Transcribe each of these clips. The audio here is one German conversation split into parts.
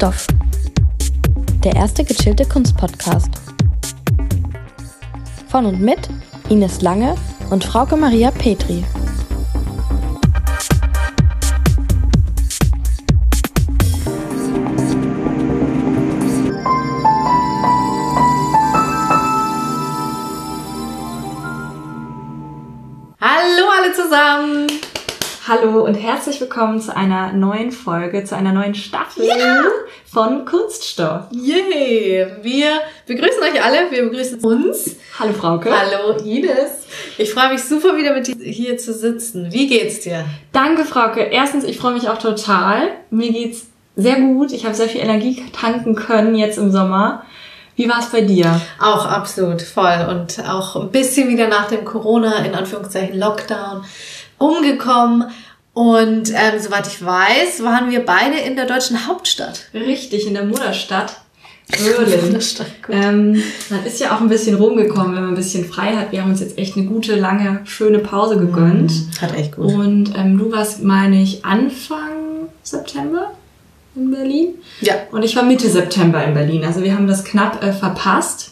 Stoff. Der erste gechillte Kunstpodcast. Von und mit Ines Lange und Frauke Maria Petri. Hallo alle zusammen! Hallo und herzlich willkommen zu einer neuen Folge, zu einer neuen Staffel Ja! Von Kunststoff. Yay! Wir begrüßen euch alle, wir begrüßen uns. Hallo Frauke. Hallo Ines. Ich freue mich super wieder mit dir hier zu sitzen. Wie geht's dir? Danke Frauke. Erstens, ich freue mich auch total. Mir geht's sehr gut. Ich habe sehr viel Energie tanken können jetzt im Sommer. Wie war es bei dir? Auch absolut voll und auch ein bisschen wieder nach dem Corona, in Anführungszeichen Lockdown, umgekommen. Und ähm, soweit ich weiß, waren wir beide in der deutschen Hauptstadt. Richtig, in der Mutterstadt. Berlin. Ähm, man ist ja auch ein bisschen rumgekommen, wenn man ein bisschen frei hat. Wir haben uns jetzt echt eine gute, lange, schöne Pause gegönnt. Hat echt gut. Und ähm, du warst, meine ich, Anfang September in Berlin. Ja. Und ich war Mitte September in Berlin. Also wir haben das knapp äh, verpasst.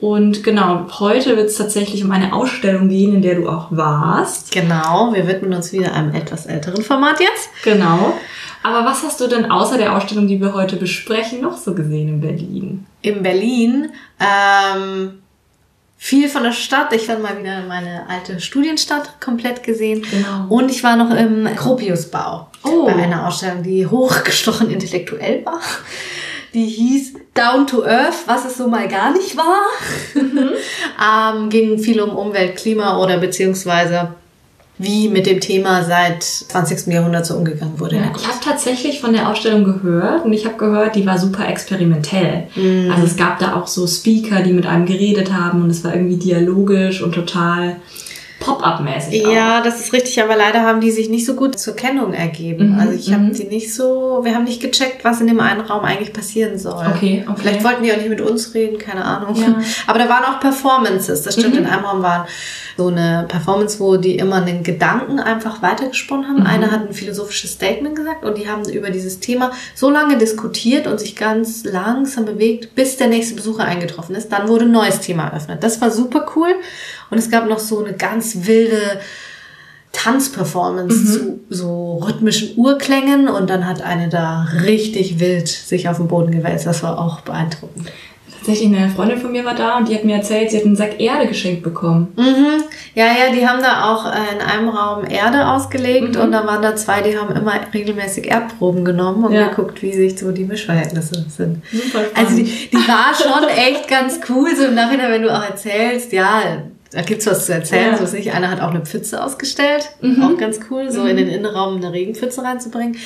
Und genau, heute wird es tatsächlich um eine Ausstellung gehen, in der du auch warst. Genau, wir widmen uns wieder einem etwas älteren Format jetzt. Genau. Aber was hast du denn außer der Ausstellung, die wir heute besprechen, noch so gesehen in Berlin? in Berlin. Ähm, viel von der Stadt. Ich war mal wieder meine alte Studienstadt komplett gesehen. Genau. Und ich war noch im Gropiusbau. Oh. Bei einer Ausstellung, die hochgestochen intellektuell war. Die hieß Down to Earth, was es so mal gar nicht war. ähm, ging viel um Umwelt, Klima oder beziehungsweise wie mit dem Thema seit 20. Jahrhundert so umgegangen wurde. Ja, ich habe tatsächlich von der Ausstellung gehört und ich habe gehört, die war super experimentell. Mhm. Also es gab da auch so Speaker, die mit einem geredet haben und es war irgendwie dialogisch und total Pop-up-mäßig. auch. Ja, das ist richtig, aber leider haben die sich nicht so gut zur Kennung ergeben. Mhm, also ich habe mhm. die nicht so, wir haben nicht gecheckt, was in dem einen Raum eigentlich passieren soll. Okay, okay. Vielleicht wollten die auch nicht mit uns reden, keine Ahnung. Ja. Aber da waren auch Performances, das stimmt. Mhm. In einem Raum waren so eine Performance, wo die immer einen Gedanken einfach weitergesponnen Mhm. haben. Einer hat ein philosophisches Statement gesagt und die haben über dieses Thema so lange diskutiert und sich ganz langsam bewegt, bis der nächste Besucher eingetroffen ist. Dann wurde ein neues Thema eröffnet. Das war super cool. Und es gab noch so eine ganz wilde Tanzperformance zu so rhythmischen Urklängen und dann hat eine da richtig wild sich auf den Boden gewälzt. Das war auch beeindruckend. Tatsächlich eine Freundin von mir war da und die hat mir erzählt, sie hat einen Sack Erde geschenkt bekommen. Mhm. Ja, ja, die haben da auch in einem Raum Erde ausgelegt Mhm. und da waren da zwei, die haben immer regelmäßig Erdproben genommen und Ja. geguckt, wie sich so die Mischverhältnisse sind. Super spannend. Also die, die war schon echt ganz cool, so im Nachhinein, wenn du auch erzählst, ja, da gibt's was zu erzählen. Ja. So ist nicht. Einer hat auch eine Pfütze ausgestellt, Mhm. auch ganz cool, so in den Innenraum eine Regenpfütze reinzubringen.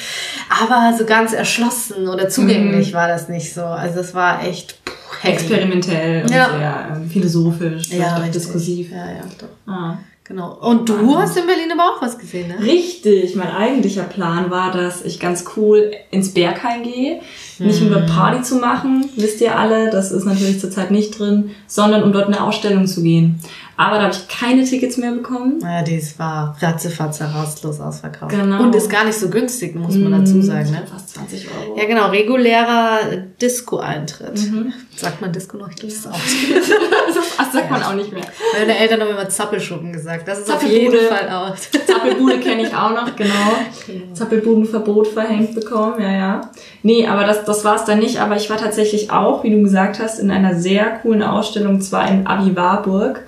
Aber so ganz erschlossen oder zugänglich Mhm. war das nicht so. Also das war echt puh. Experimentell und Ja. sehr ähm, philosophisch, Ja, auch diskursiv. Ja, ja, doch. Ah. Genau. Und du hast in Berlin aber auch was gesehen, ne? Richtig, mein eigentlicher Plan war, dass ich ganz cool ins Berghain gehe. Nicht um dort Party zu machen, wisst ihr alle, das ist natürlich zurzeit nicht drin, sondern um dort eine Ausstellung zu gehen. Aber da habe ich keine Tickets mehr bekommen. Ja, dies war ratzefatze rastlos ausverkauft. Genau. Und ist gar nicht so günstig, muss man dazu sagen, ne? Fast 20 Euro. Ja, genau, regulärer Disco-Eintritt. Mhm. Sagt man Disco noch? Ich glaube, das ist auch. das sagt man auch nicht mehr. Meine Eltern haben immer Zappelschuppen gesagt. Das ist auf jeden Fall auch. Zappelbude kenne ich auch noch, genau. Zappelbudenverbot verhängt bekommen, ja, ja. Nee, aber das, das war es dann nicht. Aber ich war tatsächlich auch, wie du gesagt hast, in einer sehr coolen Ausstellung, zwar in Abi Warburg.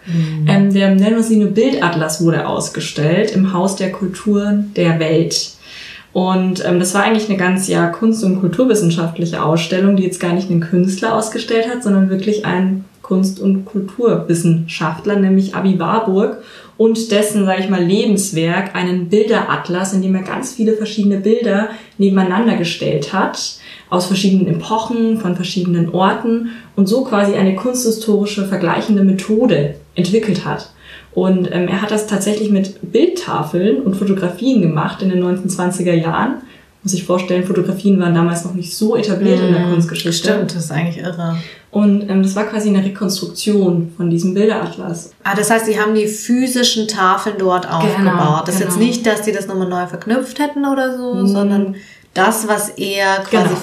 Ähm, der, nur Bildatlas wurde ausgestellt im Haus der Kulturen der Welt. Und ähm, das war eigentlich eine ganz ja kunst- und kulturwissenschaftliche Ausstellung, die jetzt gar nicht einen Künstler ausgestellt hat, sondern wirklich einen Kunst- und Kulturwissenschaftler, nämlich Abi Warburg und dessen, sage ich mal, Lebenswerk, einen Bilderatlas, in dem er ganz viele verschiedene Bilder nebeneinander gestellt hat, aus verschiedenen Epochen, von verschiedenen Orten und so quasi eine kunsthistorische vergleichende Methode entwickelt hat. Und ähm, er hat das tatsächlich mit Bildtafeln und Fotografien gemacht in den 1920er Jahren. Muss ich vorstellen, Fotografien waren damals noch nicht so etabliert in der Kunstgeschichte. Stimmt, das ist eigentlich irre. Und ähm, das war quasi eine Rekonstruktion von diesem Bilderatlas. Ah, das heißt, die haben die physischen Tafeln dort aufgebaut. Das ist jetzt genau. nicht, dass die das nochmal neu verknüpft hätten oder so, sondern das, was er quasi Genau.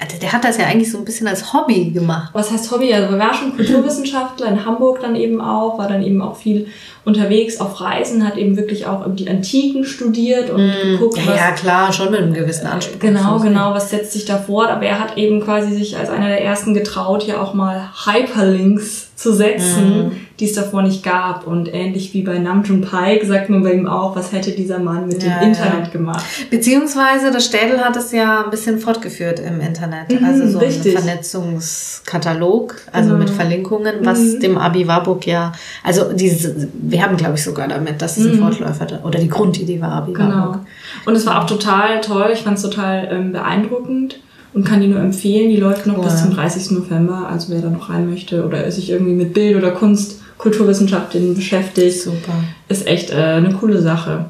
Also der hat das ja eigentlich so ein bisschen als Hobby gemacht. Was heißt Hobby? Also er war schon Kulturwissenschaftler in Hamburg dann eben auch, war dann eben auch viel unterwegs auf Reisen, hat eben wirklich auch die Antiken studiert und mm, geguckt, ja, was... Ja, klar, schon mit einem gewissen Anspruch. Genau, genau, was setzt sich da fort. Aber er hat eben quasi sich als einer der ersten getraut, hier auch mal Hyperlinks zu setzen, mhm. die es davor nicht gab. Und ähnlich wie bei Namjoon Paik sagt man bei ihm auch, was hätte dieser Mann mit ja, dem Internet ja. gemacht. Beziehungsweise das Städel hat es ja ein bisschen fortgeführt im Internet. Mhm, also so richtig. ein Vernetzungskatalog, also genau. mit Verlinkungen, was mhm. dem Abi Warburg ja, also diese, wir haben glaube ich sogar damit, dass es ein mhm. Fortläufer oder die Grundidee war Abi genau. Warburg. Und es war auch total toll, ich fand es total ähm, beeindruckend und kann die nur empfehlen. Die läuft noch cool. bis zum 30. November. Also wer da noch rein möchte oder sich irgendwie mit Bild oder Kunst, Kulturwissenschaften beschäftigt, Super. ist echt äh, eine coole Sache.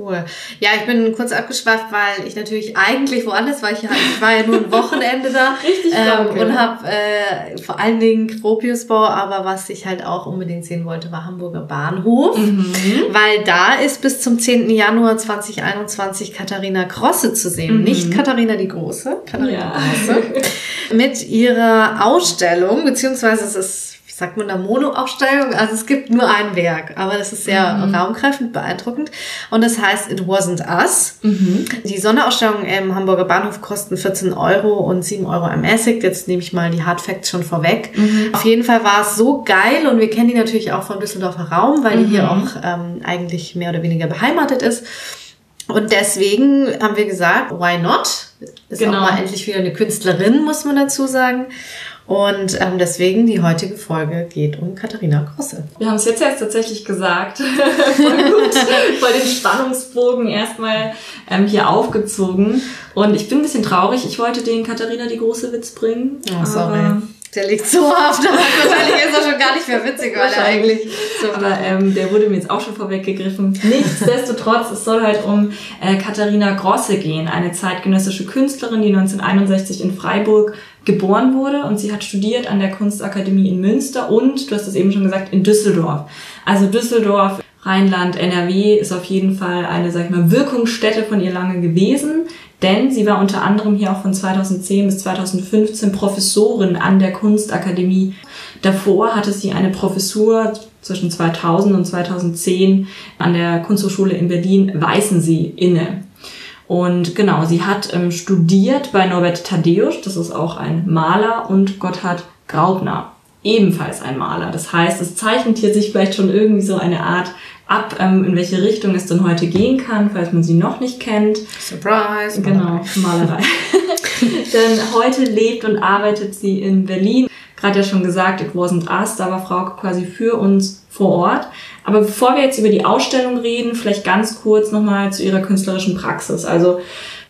Cool. Ja, ich bin kurz abgeschweift, weil ich natürlich eigentlich woanders war. Ich, ich war ja nur ein Wochenende da Richtig ähm, und habe äh, vor allen Dingen Gropiusbau, aber was ich halt auch unbedingt sehen wollte, war Hamburger Bahnhof, mhm. weil da ist bis zum 10. Januar 2021 Katharina Grosse zu sehen. Mhm. Nicht Katharina die Große, Katharina ja. Grosse. Mit ihrer Ausstellung, beziehungsweise es ist sagt man da Mono-Ausstellung? Also es gibt nur ein Werk, aber das ist sehr mhm. raumkräftig, beeindruckend. Und das heißt It Wasn't Us. Mhm. Die Sonderausstellungen im Hamburger Bahnhof kosten 14 Euro und 7 Euro ermäßigt. Jetzt nehme ich mal die Hard Facts schon vorweg. Mhm. Auf jeden Fall war es so geil und wir kennen die natürlich auch vom Düsseldorfer Raum, weil die hier mhm. auch ähm, eigentlich mehr oder weniger beheimatet ist. Und deswegen haben wir gesagt, why not? Ist genau. auch mal endlich wieder eine Künstlerin, muss man dazu sagen. Und ähm, deswegen die heutige Folge geht um Katharina Grosse. Wir haben es jetzt erst tatsächlich gesagt. Voll gut. Voll den Spannungsbogen erstmal ähm, hier aufgezogen. Und ich bin ein bisschen traurig. Ich wollte den Katharina die große Witz bringen. Oh, sorry. Der liegt so auf der. Wahrscheinlich ist er schon gar nicht mehr witzig, weil er eigentlich so Aber ähm, der wurde mir jetzt auch schon vorweggegriffen. Nichtsdestotrotz, es soll halt um äh, Katharina Grosse gehen, eine zeitgenössische Künstlerin, die 1961 in Freiburg geboren wurde und sie hat studiert an der Kunstakademie in Münster und, du hast es eben schon gesagt, in Düsseldorf. Also Düsseldorf, Rheinland, NRW ist auf jeden Fall eine, sag ich mal, Wirkungsstätte von ihr lange gewesen, denn sie war unter anderem hier auch von 2010 bis 2015 Professorin an der Kunstakademie. Davor hatte sie eine Professur zwischen 2000 und 2010 an der Kunsthochschule in Berlin Weißensee inne. Und genau, sie hat ähm, studiert bei Norbert Thaddeus, das ist auch ein Maler, und Gotthard Graubner, ebenfalls ein Maler. Das heißt, es zeichnet hier sich vielleicht schon irgendwie so eine Art ab, ähm, in welche Richtung es denn heute gehen kann, falls man sie noch nicht kennt. Surprise! Genau, Malerei. Denn heute lebt und arbeitet sie in Berlin. Gerade ja schon gesagt, it wasn't us, da war Frau quasi für uns vor Ort. Aber bevor wir jetzt über die Ausstellung reden, vielleicht ganz kurz nochmal zu ihrer künstlerischen Praxis. Also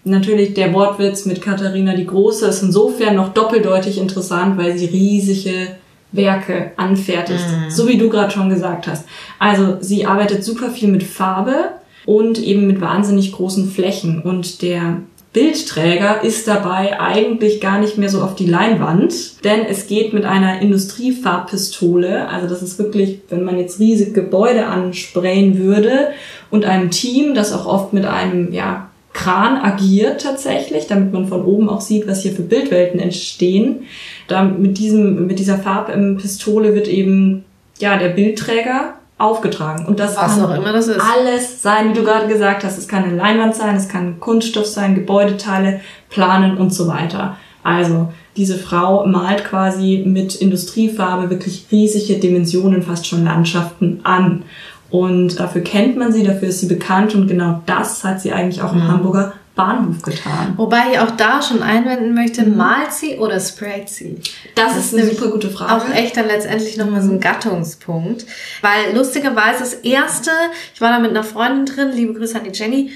natürlich der Wortwitz mit Katharina die Große ist insofern noch doppeldeutig interessant, weil sie riesige Werke anfertigt, mhm. so wie du gerade schon gesagt hast. Also sie arbeitet super viel mit Farbe und eben mit wahnsinnig großen Flächen und der Bildträger ist dabei eigentlich gar nicht mehr so auf die Leinwand, denn es geht mit einer Industriefarbpistole, also das ist wirklich, wenn man jetzt riesige Gebäude ansprayen würde und einem Team, das auch oft mit einem, ja, Kran agiert tatsächlich, damit man von oben auch sieht, was hier für Bildwelten entstehen. Da mit diesem, mit dieser Farbpistole wird eben, ja, der Bildträger aufgetragen. Und das Was kann auch immer das ist. alles sein, wie du gerade gesagt hast. Es kann eine Leinwand sein, es kann Kunststoff sein, Gebäudeteile, Planen und so weiter. Also diese Frau malt quasi mit Industriefarbe wirklich riesige Dimensionen, fast schon Landschaften an. Und dafür kennt man sie, dafür ist sie bekannt und genau das hat sie eigentlich auch im mhm. Hamburger Bahnhof getan. Wobei ich auch da schon einwenden möchte, mhm. malt sie oder sprayt sie? Das, das ist eine super gute Frage. Auch echt dann letztendlich nochmal so ein Gattungspunkt. Weil lustigerweise das erste, ich war da mit einer Freundin drin, liebe Grüße an die Jenny,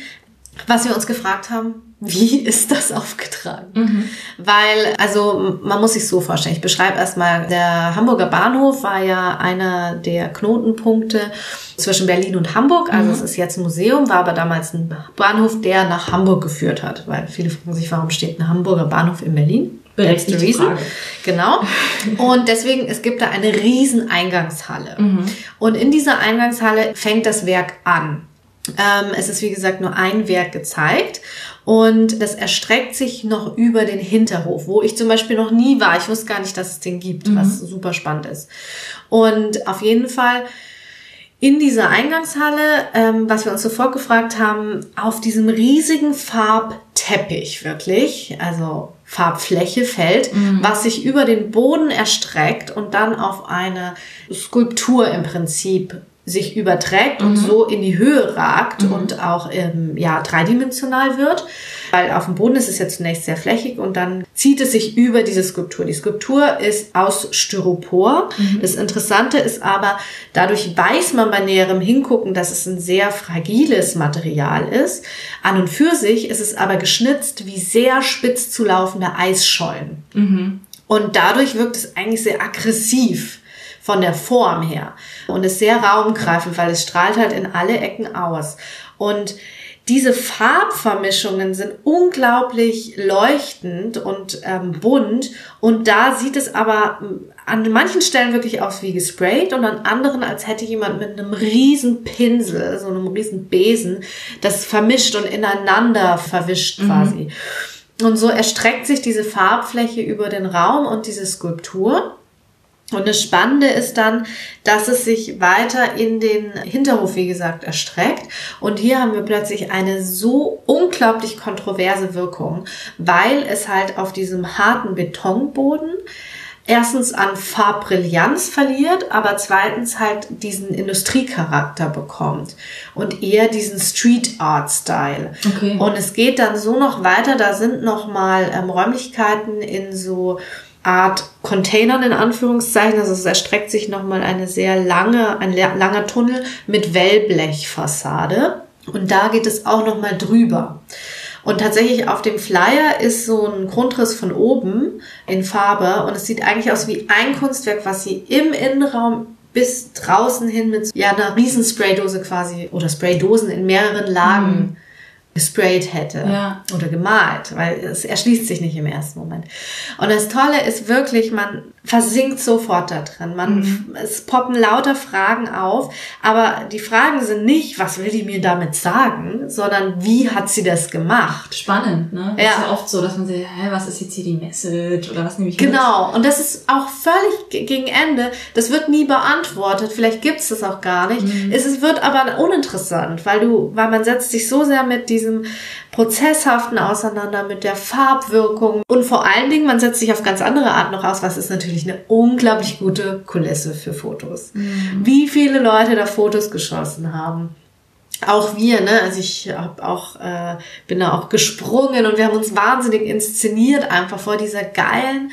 was wir uns gefragt haben, wie ist das aufgetragen? Mhm. Weil, also man muss sich so vorstellen, ich beschreibe erstmal, der Hamburger Bahnhof war ja einer der Knotenpunkte zwischen Berlin und Hamburg. Also mhm. es ist jetzt ein Museum, war aber damals ein Bahnhof, der nach Hamburg geführt hat. Weil viele fragen sich, warum steht ein Hamburger Bahnhof in Berlin? Berechtigte Reason. Frage. Genau. Und deswegen, es gibt da eine riesen Eingangshalle. Mhm. Und in dieser Eingangshalle fängt das Werk an. Ähm, es ist wie gesagt nur ein Werk gezeigt Und das erstreckt sich noch über den Hinterhof, wo ich zum Beispiel noch nie war. Ich wusste gar nicht, dass es den gibt, mhm. was super spannend ist. Und auf jeden Fall in dieser Eingangshalle, ähm, was wir uns sofort gefragt haben, auf diesem riesigen Farbteppich wirklich, also Farbfläche fällt, mhm. was sich über den Boden erstreckt und dann auf eine Skulptur im Prinzip sich überträgt mhm. und so in die Höhe ragt mhm. und auch ähm, ja dreidimensional wird, weil auf dem Boden ist es ja zunächst sehr flächig und dann zieht es sich über diese Skulptur. Die Skulptur ist aus Styropor. Mhm. Das Interessante ist aber, dadurch weiß man bei näherem Hingucken, dass es ein sehr fragiles Material ist. An und für sich ist es aber geschnitzt wie sehr spitz zu laufende Eisschollen. Mhm. Und dadurch wirkt es eigentlich sehr aggressiv von der Form her und ist sehr raumgreifend, weil es strahlt halt in alle Ecken aus. Und diese Farbvermischungen sind unglaublich leuchtend und ähm, bunt und da sieht es aber ähm, an manchen Stellen wirklich aus wie gesprayt und an anderen, als hätte jemand mit einem riesen Pinsel, so einem riesen Besen, das vermischt und ineinander verwischt mhm. quasi. Mhm. Und so erstreckt sich diese Farbfläche über den Raum und diese Skulptur. Und das Spannende ist dann, dass es sich weiter in den Hinterhof, wie gesagt, erstreckt. Und hier haben wir plötzlich eine so unglaublich kontroverse Wirkung, weil es halt auf diesem harten Betonboden erstens an Farbbrillanz verliert, aber zweitens halt diesen Industriecharakter bekommt und eher diesen Street Art Style. Okay. Und es geht dann so noch weiter, da sind noch mal ähm, Räumlichkeiten in so Art Containern in Anführungszeichen. Also es erstreckt sich nochmal eine sehr lange, ein langer Tunnel mit Wellblechfassade. Und da geht es auch nochmal drüber. Und tatsächlich auf dem Flyer ist so ein Grundriss von oben in Farbe und es sieht eigentlich aus wie ein Kunstwerk, was sie im Innenraum bis draußen hin mit ja, einer riesen Spraydose quasi oder Spraydosen in mehreren Lagen mhm gesprayt hätte ja. oder gemalt, weil es erschließt sich nicht im ersten Moment. Und das Tolle ist wirklich, man versinkt sofort da drin. Man, mhm. Es poppen lauter Fragen auf, aber die Fragen sind nicht, was will die mir damit sagen, sondern wie hat sie das gemacht? Spannend, ne? Das ja. ist ja oft so, dass man sagt, hä, was ist jetzt hier die Message oder was nehme ich Genau, mit? und das ist auch völlig gegen Ende. Das wird nie beantwortet, vielleicht gibt es das auch gar nicht. Mhm. Es, es wird aber uninteressant, weil du, weil man setzt sich so sehr mit diesem Prozesshaften auseinander, mit der Farbwirkung und vor allen Dingen, man setzt sich auf ganz andere Art noch aus, was ist natürlich eine unglaublich gute Kulisse für Fotos. Mhm. Wie viele Leute da Fotos geschossen haben auch wir, ne, also ich hab auch äh, bin da auch gesprungen und wir haben uns wahnsinnig inszeniert einfach vor dieser geilen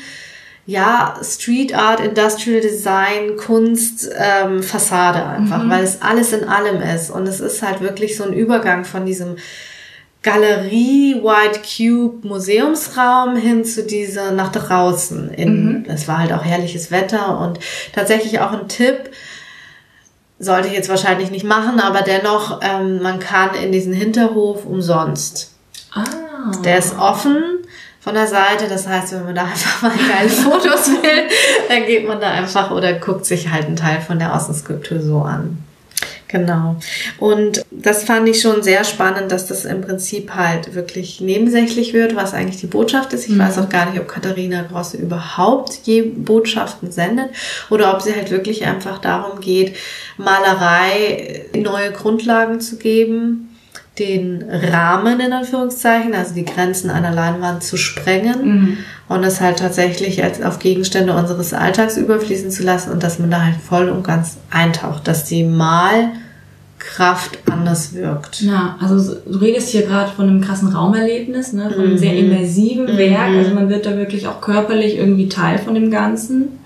ja Street Art, Industrial Design, Kunst ähm, Fassade einfach, mhm. weil es alles in allem ist und es ist halt wirklich so ein Übergang von diesem Galerie White Cube Museumsraum hin zu dieser nach draußen. In, mhm. Es war halt auch herrliches Wetter und tatsächlich auch ein Tipp, sollte ich jetzt wahrscheinlich nicht machen, aber dennoch, ähm, man kann in diesen Hinterhof umsonst. Ah. Der ist offen von der Seite, das heißt, wenn man da einfach mal geile Fotos will, dann geht man da einfach oder guckt sich halt einen Teil von der Außenskulptur so an. Genau. Und das fand ich schon sehr spannend, dass das im Prinzip halt wirklich nebensächlich wird, was eigentlich die Botschaft ist. Ich mhm. weiß auch gar nicht, ob Katharina Grosse überhaupt je Botschaften sendet oder ob sie halt wirklich einfach darum geht, Malerei neue Grundlagen zu geben den Rahmen in Anführungszeichen, also die Grenzen einer Leinwand zu sprengen mhm. und es halt tatsächlich als auf Gegenstände unseres Alltags überfließen zu lassen und dass man da halt voll und ganz eintaucht, dass die Malkraft anders wirkt. Ja, also du redest hier gerade von einem krassen Raumerlebnis, ne, von einem mhm. sehr immersiven mhm. Werk, also man wird da wirklich auch körperlich irgendwie Teil von dem Ganzen.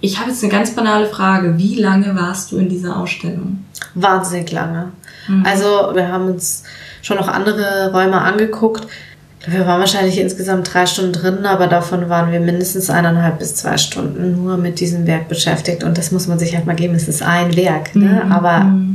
Ich habe jetzt eine ganz banale Frage. Wie lange warst du in dieser Ausstellung? Wahnsinnig lange. Mhm. Also wir haben uns schon noch andere Räume angeguckt. Wir waren wahrscheinlich insgesamt drei Stunden drin, aber davon waren wir mindestens eineinhalb bis zwei Stunden nur mit diesem Werk beschäftigt. Und das muss man sich halt mal geben. Es ist ein Werk, ne? Mhm. Aber mhm.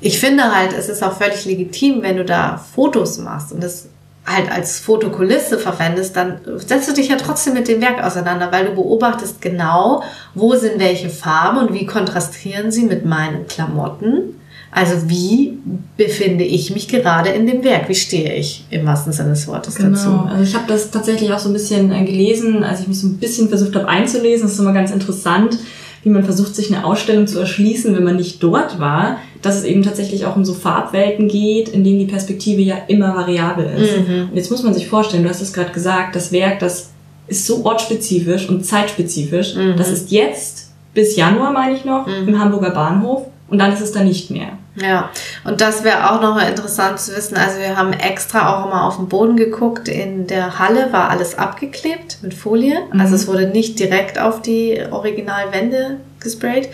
Ich finde halt, es ist auch völlig legitim, wenn du da Fotos machst und das halt als Fotokulisse verwendest, dann setzt du dich ja trotzdem mit dem Werk auseinander, weil du beobachtest genau, wo sind welche Farben und wie kontrastieren sie mit meinen Klamotten Also wie befinde ich mich gerade in dem Werk? Wie stehe ich im wahrsten Sinne des Wortes genau. dazu? Also ich habe das tatsächlich auch so ein bisschen äh, gelesen, als ich mich so ein bisschen versucht habe einzulesen. Das ist immer ganz interessant, wie man versucht, sich eine Ausstellung zu erschließen, wenn man nicht dort war. Dass es eben tatsächlich auch um so Farbwelten geht, in denen die Perspektive ja immer variabel ist. Mhm. Und jetzt muss man sich vorstellen, du hast es gerade gesagt, das Werk, das ist so ortsspezifisch und zeitspezifisch. Mhm. Das ist jetzt bis Januar, meine ich noch, Mhm. im Hamburger Bahnhof und dann ist es da nicht mehr. Ja, und das wäre auch noch interessant zu wissen. Also wir haben extra auch mal auf den Boden geguckt. In der Halle war alles abgeklebt mit Folie. Mhm. Also es wurde nicht direkt auf die Originalwände gesprayt.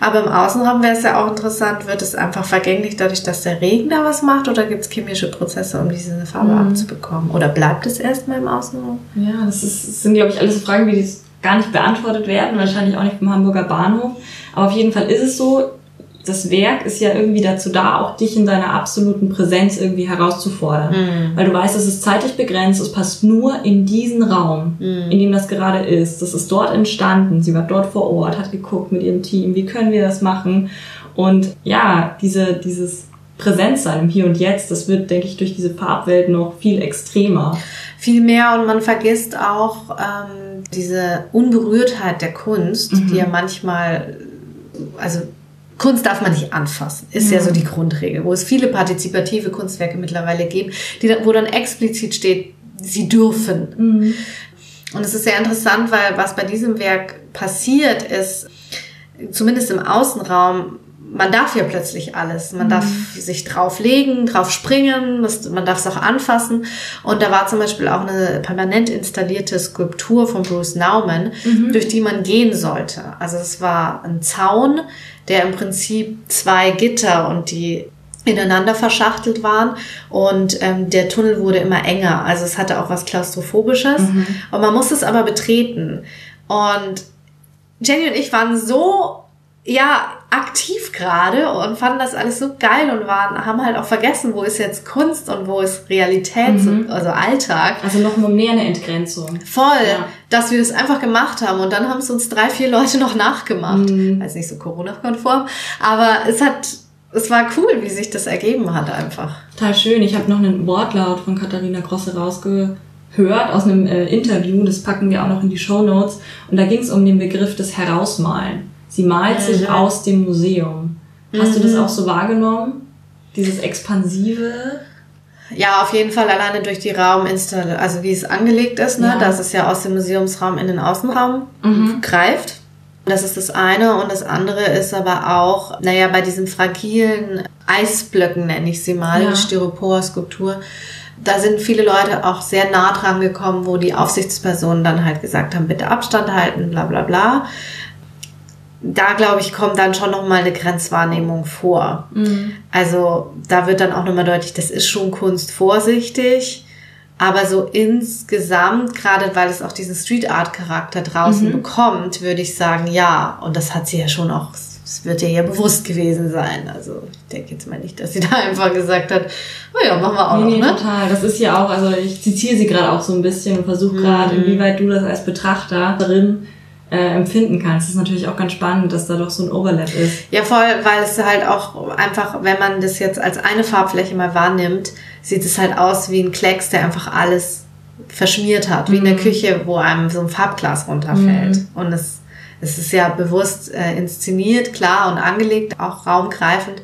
Aber im Außenraum wäre es ja auch interessant, wird es einfach vergänglich dadurch, dass der Regen da was macht oder gibt es chemische Prozesse, um diese Farbe Mhm. abzubekommen? Oder bleibt es erstmal im Außenraum? Ja, das, ist, das sind, glaube ich, alles Fragen, die gar nicht beantwortet werden, wahrscheinlich auch nicht vom Hamburger Bahnhof. Aber auf jeden Fall ist es so, das Werk ist ja irgendwie dazu da, auch dich in deiner absoluten Präsenz irgendwie herauszufordern. Mhm. Weil du weißt, es ist zeitlich begrenzt, es passt nur in diesen Raum, Mhm. in dem das gerade ist. Das ist dort entstanden. Sie war dort vor Ort, hat geguckt mit ihrem Team, wie können wir das machen. Und ja, diese, dieses Präsenzsein im Hier und Jetzt, das wird, denke ich, durch diese Farbwelt noch viel extremer. Viel mehr und man vergisst auch ähm, diese Unberührtheit der Kunst, Mhm. die ja manchmal, also Kunst darf man nicht anfassen, ist ja. Ja. so die Grundregel, wo es viele partizipative Kunstwerke mittlerweile gibt, die, wo dann explizit steht, sie dürfen. Und es ist sehr interessant, weil was bei diesem Werk passiert ist, zumindest im Außenraum, man darf ja plötzlich alles. Man darf sich drauflegen, drauf springen, man darf es auch anfassen. Und da war zum Beispiel auch eine permanent installierte Skulptur von Bruce Nauman, durch die man gehen sollte. Also es war ein Zaun, der im Prinzip zwei Gitter und die ineinander verschachtelt waren und ähm, der Tunnel wurde immer enger. Also es hatte auch was Klaustrophobisches und man musste es aber betreten. Und Jenny und ich waren so ja aktiv gerade und fanden das alles so geil und waren haben halt auch vergessen, wo ist jetzt Kunst und wo ist Realität, Mhm. also Alltag. Also noch mal mehr eine Entgrenzung. Voll, Ja. dass wir das einfach gemacht haben und dann haben es uns drei, vier Leute noch nachgemacht. Mhm. Also nicht so Corona-konform, aber es hat, es war cool, wie sich das ergeben hat einfach. Total schön. Ich habe noch einen Wortlaut von Katharina Grosse rausgehört aus einem äh, Interview. Das packen wir auch noch in die Show Notes. Und da ging es um den Begriff des Herausmalen. Sie malt sich Mhm. aus dem Museum. Hast du das auch so wahrgenommen? Dieses Expansive? Ja, auf jeden Fall alleine durch die Rauminstallation, also wie es angelegt ist, ne, Ja. dass es ja aus dem Museumsraum in den Außenraum Mhm. greift. Das ist das eine und das andere ist aber auch, naja, bei diesen fragilen Eisblöcken nenne ich sie mal, Ja. die Styropor-Skulptur, da sind viele Leute auch sehr nah dran gekommen, wo die Aufsichtspersonen dann halt gesagt haben, bitte Abstand halten, bla bla bla. Da, glaube ich, kommt dann schon nochmal eine Grenzwahrnehmung vor. Also da wird dann auch nochmal deutlich, das ist schon Kunst vorsichtig, aber so insgesamt, gerade weil es auch diesen Street Art Charakter draußen bekommt, würde ich sagen, ja. Und das hat sie ja schon auch, es wird ihr ja bewusst gewesen sein. Also ich denke jetzt mal nicht, dass sie da einfach gesagt hat, naja, machen wir auch Nee, nee, noch, ne? total. Das ist ja auch, also ich zitiere sie gerade auch so ein bisschen und versuche Mhm. gerade, inwieweit du das als Betrachterin äh, empfinden kannst. Das ist natürlich auch ganz spannend, dass da doch so ein Overlap ist. Ja, voll, weil es halt auch einfach, wenn man das jetzt als eine Farbfläche mal wahrnimmt, sieht es halt aus wie ein Klecks, der einfach alles verschmiert hat, wie in der Küche, wo einem so ein Farbglas runterfällt. Und es, es ist ja bewusst äh, inszeniert, klar und angelegt, auch raumgreifend.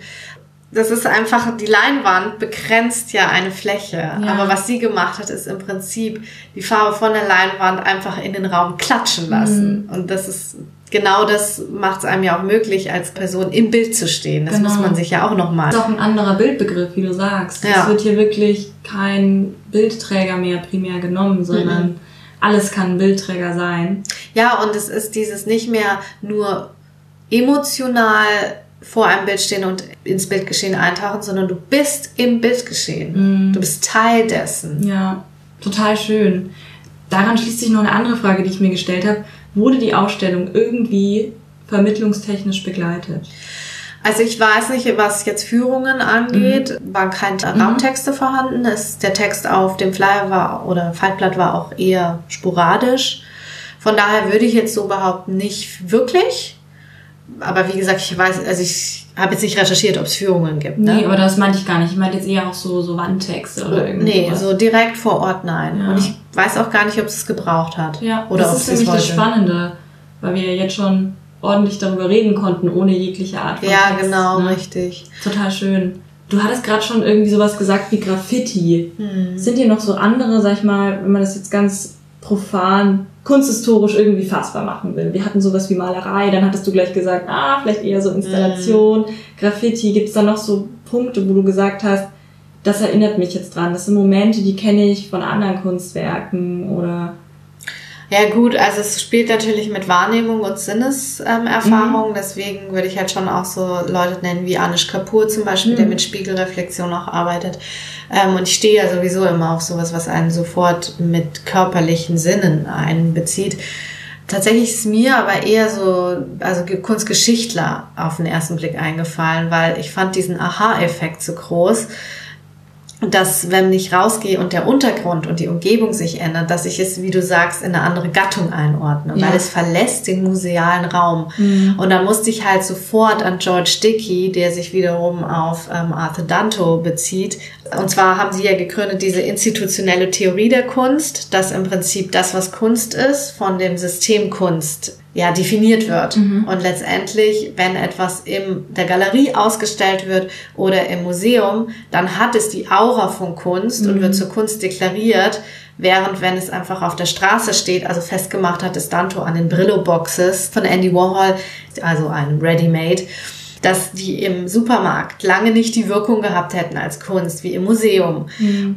Das ist einfach, die Leinwand begrenzt ja eine Fläche. Aber was sie gemacht hat, ist im Prinzip die Farbe von der Leinwand einfach in den Raum klatschen lassen. Und das ist, genau das macht es einem ja auch möglich, als Person im Bild zu stehen. Das Genau. muss man sich ja auch nochmal. Das ist auch ein anderer Bildbegriff, wie du sagst. Ja. Es wird hier wirklich kein Bildträger mehr primär genommen, sondern Mhm. alles kann ein Bildträger sein. Ja, und es ist dieses nicht mehr nur emotional vor einem Bild stehen und ins Bildgeschehen eintauchen, sondern du bist im Bildgeschehen. Du bist Teil dessen. Ja, total schön. Daran schließt sich noch eine andere Frage, die ich mir gestellt habe. Wurde die Ausstellung irgendwie vermittlungstechnisch begleitet? Also ich weiß nicht, was jetzt Führungen angeht, waren keine Raumtexte vorhanden. Es, der Text auf dem Flyer war oder Faltblatt war auch eher sporadisch. Von daher würde ich jetzt so behaupten, nicht wirklich. Aber wie gesagt, ich weiß, also ich habe jetzt nicht recherchiert, ob es Führungen gibt. Ne? Nee, aber das meinte ich gar nicht. Ich meinte jetzt eher auch so, so Wandtexte oder irgendwie. Nee, so direkt vor Ort nein. Ja. Und ich weiß auch gar nicht, ob es es gebraucht hat. Ja, oder das ist es nämlich das. Spannende, weil wir ja jetzt schon ordentlich darüber reden konnten, ohne jegliche Art von Ja, Text, genau, ne? richtig. Total schön. Du hattest gerade schon irgendwie sowas gesagt wie Graffiti. Hm. Sind hier noch so andere, sag ich mal, wenn man das jetzt ganz profan, kunsthistorisch irgendwie fassbar machen will? Wir hatten sowas wie Malerei, dann hattest du gleich gesagt, ah, vielleicht eher so Installation, Graffiti. Gibt es da noch so Punkte, wo du gesagt hast, das erinnert mich jetzt dran. Das sind Momente, die kenne ich von anderen Kunstwerken oder Ja gut, also es spielt natürlich mit Wahrnehmung und Sinneserfahrung, ähm, Erfahrung. deswegen würde ich halt schon auch so Leute nennen wie Anish Kapoor zum Beispiel, der mit Spiegelreflexion auch arbeitet. Ähm, und ich stehe ja sowieso immer auf sowas, was einen sofort mit körperlichen Sinnen einbezieht. Tatsächlich ist mir aber eher so, also Kunstgeschichtler auf den ersten Blick eingefallen, weil ich fand diesen Aha-Effekt so groß dass wenn ich rausgehe und der Untergrund und die Umgebung sich ändert, dass ich es, wie du sagst, in eine andere Gattung einordne, Ja. weil es verlässt den musealen Raum. Und da musste ich halt sofort an George Dickey, der sich wiederum auf ähm, Arthur Danto bezieht. Und zwar haben sie ja gegründet diese institutionelle Theorie der Kunst, dass im Prinzip das, was Kunst ist, von dem System Kunst ja, definiert wird. Und letztendlich, wenn etwas in der Galerie ausgestellt wird oder im Museum, dann hat es die Aura von Kunst und wird zur Kunst deklariert, während wenn es einfach auf der Straße steht, also festgemacht hat es Danto an den Brillo-Boxes von Andy Warhol, also ein Ready-Made, dass die im Supermarkt lange nicht die Wirkung gehabt hätten als Kunst wie im Museum.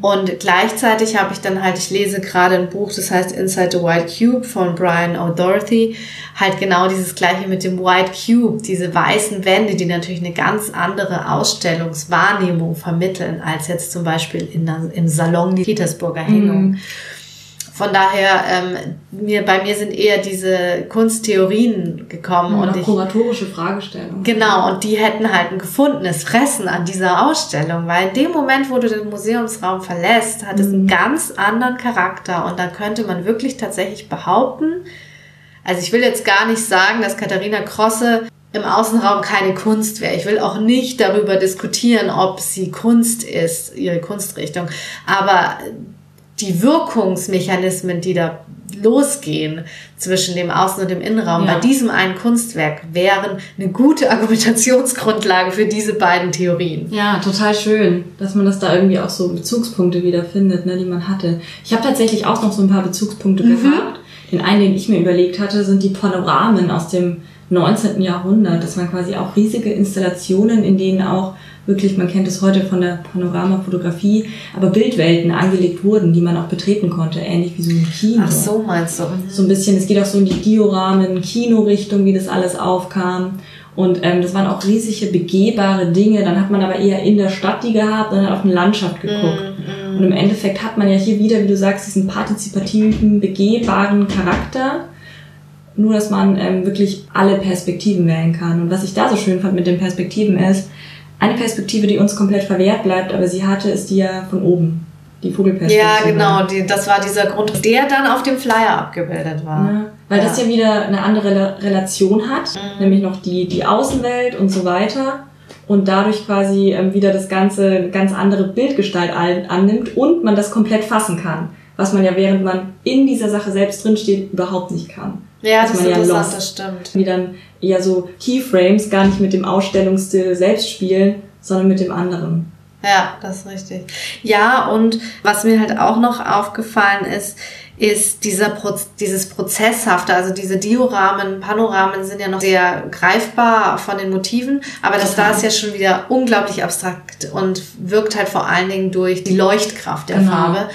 Und gleichzeitig habe ich dann halt, ich lese gerade ein Buch, das heißt Inside the White Cube von Brian O'Doherty, halt genau dieses gleiche mit dem White Cube, diese weißen Wände, die natürlich eine ganz andere Ausstellungswahrnehmung vermitteln, als jetzt zum Beispiel in der, im Salon die Petersburger Hängung. Von daher, ähm, mir, bei mir sind eher diese Kunsttheorien gekommen und und ich, kuratorische Fragestellungen. Genau, und die hätten halt ein gefundenes Fressen an dieser Ausstellung, weil in dem Moment, wo du den Museumsraum verlässt, hat es einen ganz anderen Charakter und da könnte man wirklich tatsächlich behaupten, also ich will jetzt gar nicht sagen, dass Katharina Krosse im Außenraum keine Kunst wäre. Ich will auch nicht darüber diskutieren, ob sie Kunst ist, ihre Kunstrichtung, aber die Wirkungsmechanismen, die da losgehen zwischen dem Außen- und dem Innenraum, Ja. bei diesem einen Kunstwerk wären eine gute Argumentationsgrundlage für diese beiden Theorien. Ja, total schön, dass man das da irgendwie auch so Bezugspunkte wieder findet, ne, die man hatte. Ich habe tatsächlich auch noch so ein paar Bezugspunkte gehabt. Den einen, den ich mir überlegt hatte, sind die Panoramen aus dem 19. Jahrhundert. Das waren quasi auch riesige Installationen, in denen auch wirklich, man kennt es heute von der Panoramafotografie, aber Bildwelten angelegt wurden, die man auch betreten konnte, ähnlich wie so ein Kino. Ach so, meinst du? So ein bisschen, es geht auch so in die Dioramen, Kinorichtung, wie das alles aufkam. Und ähm, das waren auch riesige, begehbare Dinge. Dann hat man aber eher in der Stadt die gehabt und dann auf eine Landschaft geguckt. Und im Endeffekt hat man ja hier wieder, wie du sagst, diesen partizipativen, begehbaren Charakter. Nur, dass man ähm, wirklich alle Perspektiven wählen kann. Und was ich da so schön fand mit den Perspektiven ist, eine Perspektive, die uns komplett verwehrt bleibt, aber sie hatte, ist die ja von oben. Die Vogelperspektive. Ja, genau, die, das war dieser Grund, der dann auf dem Flyer abgebildet war. Ja, weil das ja wieder eine andere Rela- Relation hat, nämlich noch die, die Außenwelt und so weiter. Und dadurch quasi ähm, wieder das Ganze eine ganz andere Bildgestalt annimmt und man das komplett fassen kann. Was man ja, während man in dieser Sache selbst drinsteht, überhaupt nicht kann. Ja, Ist das ist man ja interessant, lost. das stimmt. Die dann eher so Keyframes gar nicht mit dem Ausstellungsstil selbst spielen, sondern mit dem anderen. Ja, das ist richtig. Ja, und was mir halt auch noch aufgefallen ist, ist dieser Proz dieses Prozesshafte, also diese Dioramen, Panoramen sind ja noch sehr greifbar von den Motiven, aber das da ist ja schon wieder unglaublich abstrakt und wirkt halt vor allen Dingen durch die Leuchtkraft der Genau. Farbe.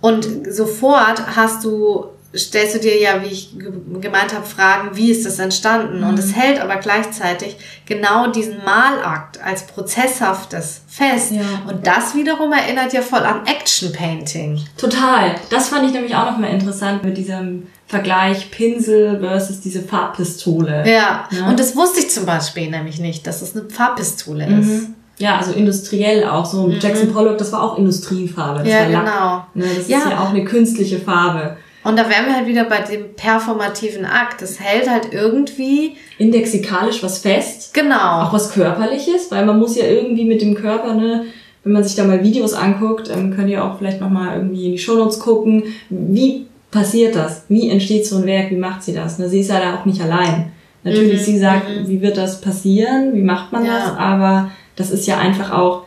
Und sofort hast du, stellst du dir ja, wie ich ge- gemeint habe, Fragen, wie ist das entstanden? Und Mhm. es hält aber gleichzeitig genau diesen Malakt als prozesshaftes fest. Ja. Und das wiederum erinnert ja voll an Action Painting. Total. Das fand ich nämlich auch nochmal interessant mit diesem Vergleich Pinsel versus diese Farbpistole. Ja. Ja. Und das wusste ich zum Beispiel nämlich nicht, dass es eine Farbpistole ist. Mhm. Ja, also industriell auch so. Jackson Pollock, das war auch Industriefarbe. Das Ja, war Lack. genau. Ne, das Ja. ist ja auch eine künstliche Farbe. Und da wären wir halt wieder bei dem performativen Akt. Das hält halt irgendwie. Indexikalisch was fest. Genau. Auch was Körperliches, weil man muss ja irgendwie mit dem Körper, ne, wenn man sich da mal Videos anguckt, ähm, könnt ihr auch vielleicht nochmal irgendwie in die Shownotes gucken, wie passiert das? Wie entsteht so ein Werk? Wie macht sie das? Ne, sie ist ja da auch nicht allein. Natürlich, Mhm, sie sagt, mhm. wie wird das passieren? Wie macht man Ja. das? Aber das ist ja einfach auch,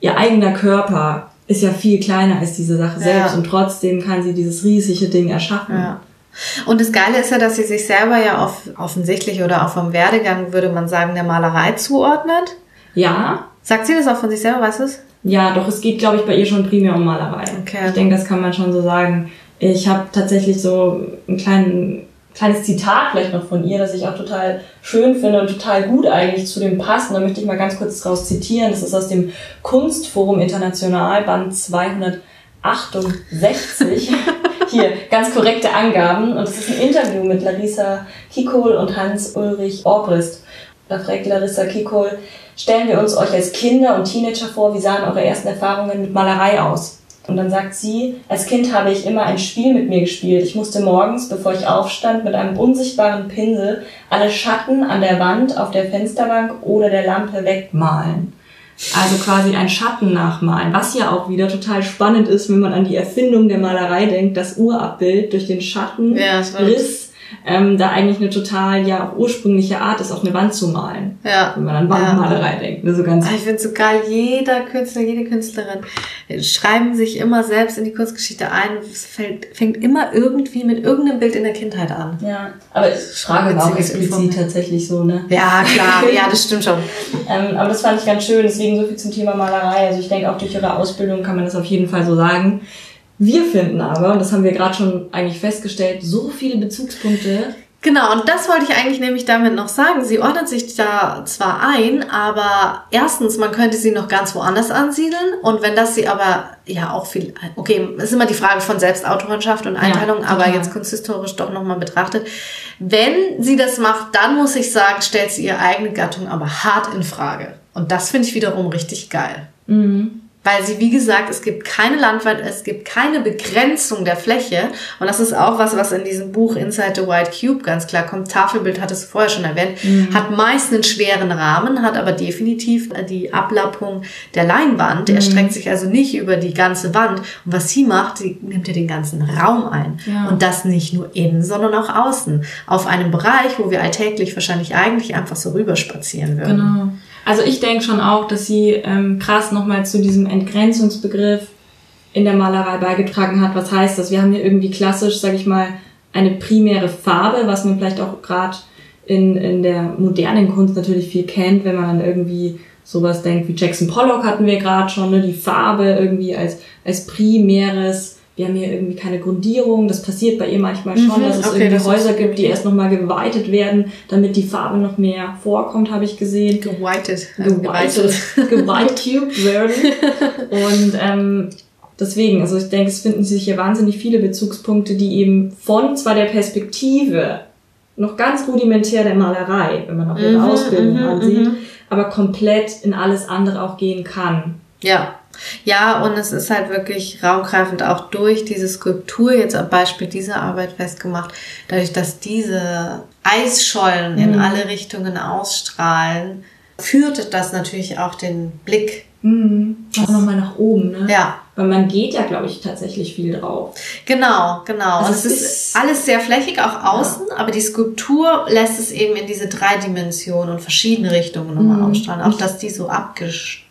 ihr eigener Körper ist ja viel kleiner als diese Sache Ja. selbst und trotzdem kann sie dieses riesige Ding erschaffen. Ja. Und das Geile ist ja, dass sie sich selber ja auf, offensichtlich oder auch vom Werdegang, würde man sagen, der Malerei zuordnet. ja, Sagt sie das auch von sich selber, weißt du es? Ja, doch, es geht, glaube ich, bei ihr schon primär um Malerei. Okay. Ich denke, das kann man schon so sagen. Ich habe tatsächlich so ein kleinen, kleines Zitat vielleicht noch von ihr, das ich auch total schön finde und total gut eigentlich zu dem passt. Und da möchte ich mal ganz kurz draus zitieren. Das ist aus dem Kunstforum International, Band 268. Hier, ganz korrekte Angaben. Und es ist ein Interview mit Larissa Kikol und Hans-Ulrich Orbrist. Da fragt Larissa Kikol, stellen wir uns euch als Kinder und Teenager vor, wie sahen eure ersten Erfahrungen mit Malerei aus? Und dann sagt sie, als Kind habe ich immer ein Spiel mit mir gespielt. Ich musste morgens, bevor ich aufstand, mit einem unsichtbaren Pinsel alle Schatten an der Wand, auf der Fensterbank oder der Lampe wegmalen. Also quasi ein Schatten nachmalen, was ja auch wieder total spannend ist, wenn man an die Erfindung der Malerei denkt, das Urabbild durch den Schatten, Ja, Riss, ähm, da eigentlich eine total ja auch ursprüngliche Art ist, auf eine Wand zu malen. Ja. Wenn man an Wandmalerei denkt. Ne, so ganz Ah, Ich finde so geil, jeder Künstler, jede Künstlerin schreiben sich immer selbst in die Kunstgeschichte ein. Es fällt, fängt immer irgendwie mit irgendeinem Bild in der Kindheit an. Ja, aber ich frage auch explizit tatsächlich so, ne? Ja, klar, ja, das stimmt schon. Ähm, aber das fand ich ganz schön, deswegen so viel zum Thema Malerei. Also ich denke, auch durch ihre Ausbildung kann man das auf jeden Fall so sagen. Wir finden aber, und das haben wir gerade schon eigentlich festgestellt, so viele Bezugspunkte. Genau, und das wollte ich eigentlich nämlich damit noch sagen. Sie ordnet sich da zwar ein, aber erstens, man könnte sie noch ganz woanders ansiedeln. Und wenn das sie aber ja auch viel, okay, ist immer die Frage von Selbstautorenschaft und Einteilung, Ja, aber jetzt kunsthistorisch doch nochmal betrachtet. Wenn sie das macht, dann muss ich sagen, stellt sie ihre eigene Gattung aber hart in Frage. Und das finde ich wiederum richtig geil. Weil sie, wie gesagt, es gibt keine Landwirte, es gibt keine Begrenzung der Fläche. Und das ist auch was, was in diesem Buch Inside the White Cube ganz klar kommt. Tafelbild hat es vorher schon erwähnt, hat meist einen schweren Rahmen, hat aber definitiv die Ablappung der Leinwand. Er streckt sich also nicht über die ganze Wand. Und was sie macht, sie nimmt ja den ganzen Raum ein. Ja. Und das nicht nur innen, sondern auch außen. Auf einem Bereich, wo wir alltäglich wahrscheinlich eigentlich einfach so rüberspazieren würden. Genau. Also ich denke schon auch, dass sie ähm, krass nochmal zu diesem Entgrenzungsbegriff in der Malerei beigetragen hat. Was heißt das? Wir haben hier irgendwie klassisch, sage ich mal, eine primäre Farbe, was man vielleicht auch gerade in, in der modernen Kunst natürlich viel kennt, wenn man dann irgendwie sowas denkt wie Jackson Pollock hatten wir gerade schon, ne? die Farbe irgendwie als, als primäres, wir haben hier irgendwie keine Grundierung, das passiert bei ihr manchmal schon, Mhm, dass es okay, irgendwie Häuser gibt, die erst nochmal geweitet werden, damit die Farbe noch mehr vorkommt, habe ich gesehen Geweitet. geweitet, geweitet werden. Und ähm, deswegen, also ich denke, es finden sich hier wahnsinnig viele Bezugspunkte, die eben von zwar der Perspektive noch ganz rudimentär der Malerei, wenn man auch ihre Mhm, Ausbildung mhm, ansieht, mhm. aber komplett in alles andere auch gehen kann. Ja. Ja, und es ist halt wirklich raumgreifend auch durch diese Skulptur, jetzt am Beispiel dieser Arbeit festgemacht, dadurch, dass diese Eisschollen in Mhm. alle Richtungen ausstrahlen, führt das natürlich auch den Blick. Mhm. Auch nochmal nach oben, ne? Ja, Weil man geht ja, glaube ich, tatsächlich viel drauf. genau, genau. Also und es ist, ist- alles sehr flächig, auch außen, aber die Skulptur lässt es eben in diese drei Dimensionen und verschiedene Richtungen nochmal Mhm. ausstrahlen. Auch, dass die so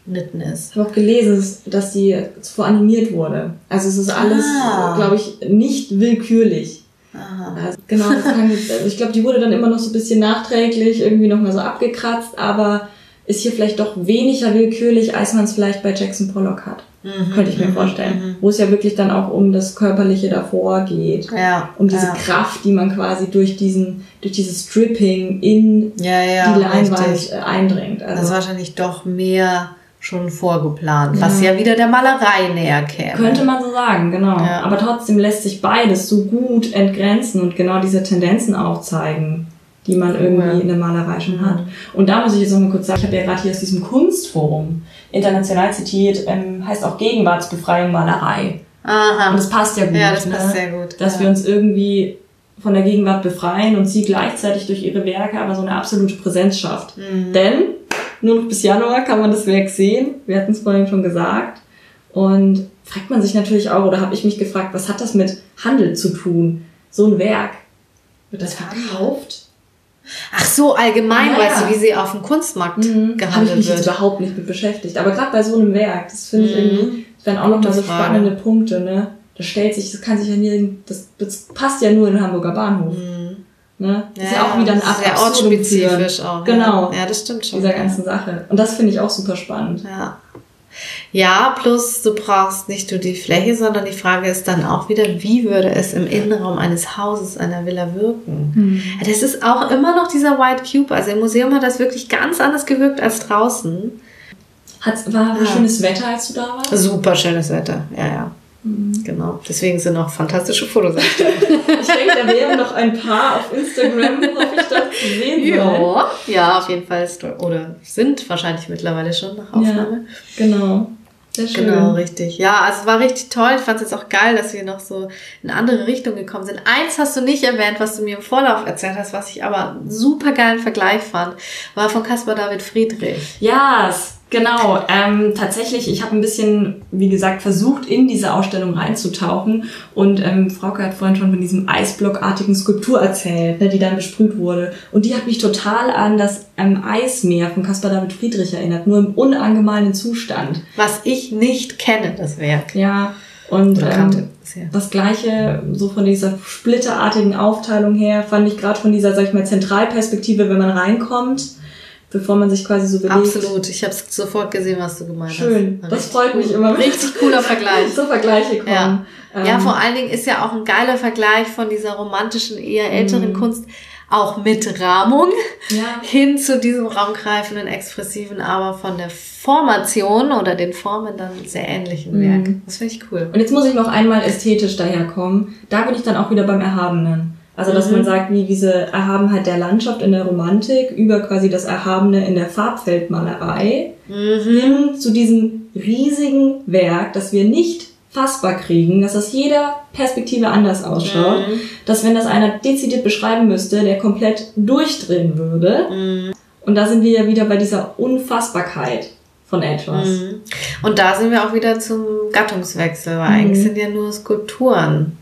abgeschnitten ist. Ich habe auch gelesen, dass die zuvor animiert wurde. Also es ist alles, Ah. glaube ich, nicht willkürlich. Aha. Also, genau, kann, also ich glaube, die wurde dann immer noch so ein bisschen nachträglich irgendwie nochmal so abgekratzt, aber ist hier vielleicht doch weniger willkürlich, als man es vielleicht bei Jackson Pollock hat. Mhm, Könnte ich mir mhm, vorstellen. mhm. Wo es ja wirklich dann auch um das Körperliche davor geht. Ja. Um diese ja. Kraft, die man quasi durch diesen, durch dieses Stripping in Ja, die Leinwand richtig. äh, eindringt. Das ist Also wahrscheinlich doch mehr schon vorgeplant, was ja wieder der Malerei näher käme. könnte man so sagen, genau. Ja. Aber trotzdem lässt sich beides so gut entgrenzen und genau diese Tendenzen aufzeigen, die man irgendwie in der Malerei schon hat. Mhm. Und da muss ich jetzt noch mal kurz sagen, ich habe ja gerade hier aus diesem Kunstforum international zitiert, ähm, heißt auch Gegenwartsbefreiung Malerei. Aha. Und das passt ja gut. Ja, das ne? passt sehr gut. Dass ja. wir uns irgendwie von der Gegenwart befreien und sie gleichzeitig durch ihre Werke aber so eine absolute Präsenz schafft. Mhm. Denn nur noch bis Januar kann man das Werk sehen. Wir hatten es vorhin schon gesagt. Und fragt man sich natürlich auch, oder habe ich mich gefragt, was hat das mit Handel zu tun? So ein Werk. Wird das verkauft? Ach so, allgemein, Ja, weißt ja. du, wie sie auf dem Kunstmarkt Mhm. Habe ich gehandelt mich jetzt wird. überhaupt nicht mit beschäftigt. Aber gerade bei so einem Werk, das finde ich Mhm. irgendwie, das wären auch noch mal Gute so spannende Punkte, ne? Das stellt sich, das kann sich ja nirgend, das, das passt ja nur in den Hamburger Bahnhof. Ne? Das ist ja auch wieder ein Mhm. sehr Ab- Absurdum ortsspezifisch auch. Genau. Ja. ja, das stimmt schon. Dieser ja. ganzen Sache. Und das finde ich auch super spannend. Ja. Ja, plus du brauchst nicht nur die Fläche, sondern die Frage ist dann auch wieder, wie würde es im Innenraum eines Hauses, einer Villa wirken? Das ist auch immer noch dieser White Cube. Also im Museum hat das wirklich ganz anders gewirkt als draußen. Hat, war Ja. schönes Wetter, als du da warst? Super schönes Wetter, ja, ja. Genau. Deswegen sind auch fantastische Fotos. Ich denke, da wären noch ein paar auf Instagram, hoffe ich, da zu sehen ja, ja, auf jeden Fall. Oder sind wahrscheinlich mittlerweile schon nach Aufnahme. Genau. Sehr schön. Genau, richtig. Ja, also es war richtig toll. Ich fand es jetzt auch geil, dass wir noch so in andere Richtungen gekommen sind. Eins hast du nicht erwähnt, was du mir im Vorlauf erzählt hast, was ich aber einen super geilen Vergleich fand, war von Caspar David Friedrich. Ja, s- genau. Ähm, tatsächlich, ich habe ein bisschen, wie gesagt, versucht, in diese Ausstellung reinzutauchen. Und ähm, Frauke hat vorhin schon von diesem Eisblockartigen Skulptur erzählt, ne, die dann besprüht wurde. Und die hat mich total an das ähm, Eismeer von Caspar David Friedrich erinnert, nur im unangemahlenen Zustand. Was ich nicht kenne, das Werk. Ja, und ähm, das gleiche, so von dieser splitterartigen Aufteilung her, fand ich gerade von dieser, sag ich mal, Zentralperspektive, wenn man reinkommt, bevor man sich quasi so bewegt. Absolut. Ich habe es sofort gesehen, was du gemeint Schön. hast. Das Richtig freut cool. mich immer. Richtig cooler Vergleich. so Vergleiche kommen. Ja. Ähm, ja, vor allen Dingen ist ja auch ein geiler Vergleich von dieser romantischen, eher älteren Mhm. Kunst, auch mit Rahmung, Ja. hin zu diesem raumgreifenden, expressiven, aber von der Formation oder den Formen dann sehr ähnlichen. Werk. Das finde ich cool. Und jetzt muss ich noch einmal ästhetisch daherkommen. Da bin ich dann auch wieder beim Erhabenen. Also, dass Mhm. man sagt, wie diese Erhabenheit der Landschaft in der Romantik über quasi das Erhabene in der Farbfeldmalerei Mhm. hin zu diesem riesigen Werk, das wir nicht fassbar kriegen, dass aus jeder Perspektive anders ausschaut, Mhm. dass wenn das einer dezidiert beschreiben müsste, der komplett durchdrehen würde. Mhm. Und da sind wir ja wieder bei dieser Unfassbarkeit von etwas. Mhm. Und da sind wir auch wieder zum Gattungswechsel, weil Mhm. eigentlich sind ja nur Skulpturen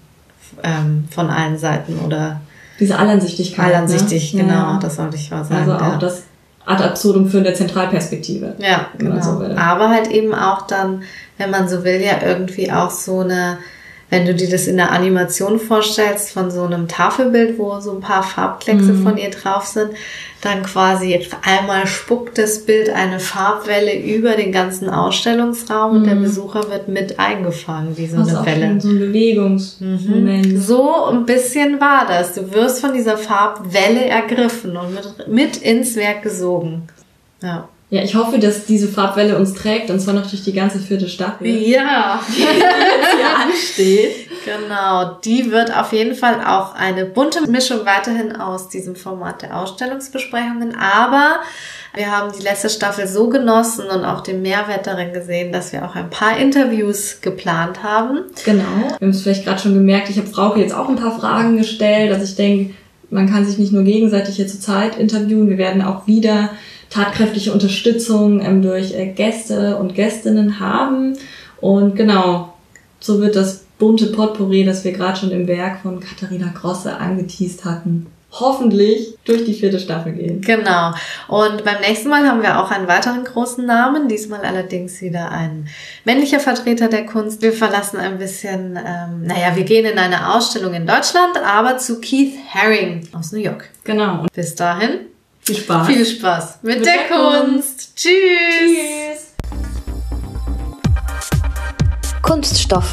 ähm, von allen Seiten oder Diese Allansichtigkeit. allansichtig, ne? genau, Ja. das sollte ich mal sagen. Also auch ja. das ad absurdum führen der Zentralperspektive. Ja, genau. so. Aber halt eben auch dann, wenn man so will, ja irgendwie auch so eine, wenn du dir das in der Animation vorstellst, von so einem Tafelbild, wo so ein paar Farbkleckse Mhm. von ihr drauf sind, dann quasi einmal spuckt das Bild eine Farbwelle über den ganzen Ausstellungsraum und der Besucher wird mit eingefangen, wie so Das eine auch Welle. so ein Bewegungsmoment. So ein bisschen war das. Du wirst von dieser Farbwelle ergriffen und mit, mit ins Werk gesogen. Ja. Ja, ich hoffe, dass diese Farbwelle uns trägt und zwar noch durch die ganze vierte Staffel, die Ja. jetzt hier ansteht. Genau, die wird auf jeden Fall auch eine bunte Mischung weiterhin aus diesem Format der Ausstellungsbesprechungen, aber wir haben die letzte Staffel so genossen und auch den Mehrwert darin gesehen, dass wir auch ein paar Interviews geplant haben. Genau. Wir haben es vielleicht gerade schon gemerkt, ich habe Frauke jetzt auch ein paar Fragen gestellt, dass ich denke, man kann sich nicht nur gegenseitig hier zur Zeit interviewen, wir werden auch wieder tatkräftige Unterstützung ähm, durch äh, Gäste und Gästinnen haben. Und genau, so wird das bunte Potpourri, das wir gerade schon im Werk von Katharina Grosse angeteased hatten, hoffentlich durch die vierte Staffel gehen. Genau. Und beim nächsten Mal haben wir auch einen weiteren großen Namen, diesmal allerdings wieder ein männlicher Vertreter der Kunst. Wir verlassen ein bisschen, ähm, naja, wir gehen in eine Ausstellung in Deutschland, aber zu Keith Haring aus New York. Genau. Und Bis dahin, viel Spaß. viel Spaß mit, Mit der, der Kunst. Kunst. Tschüss. Tschüss. Kunststoff,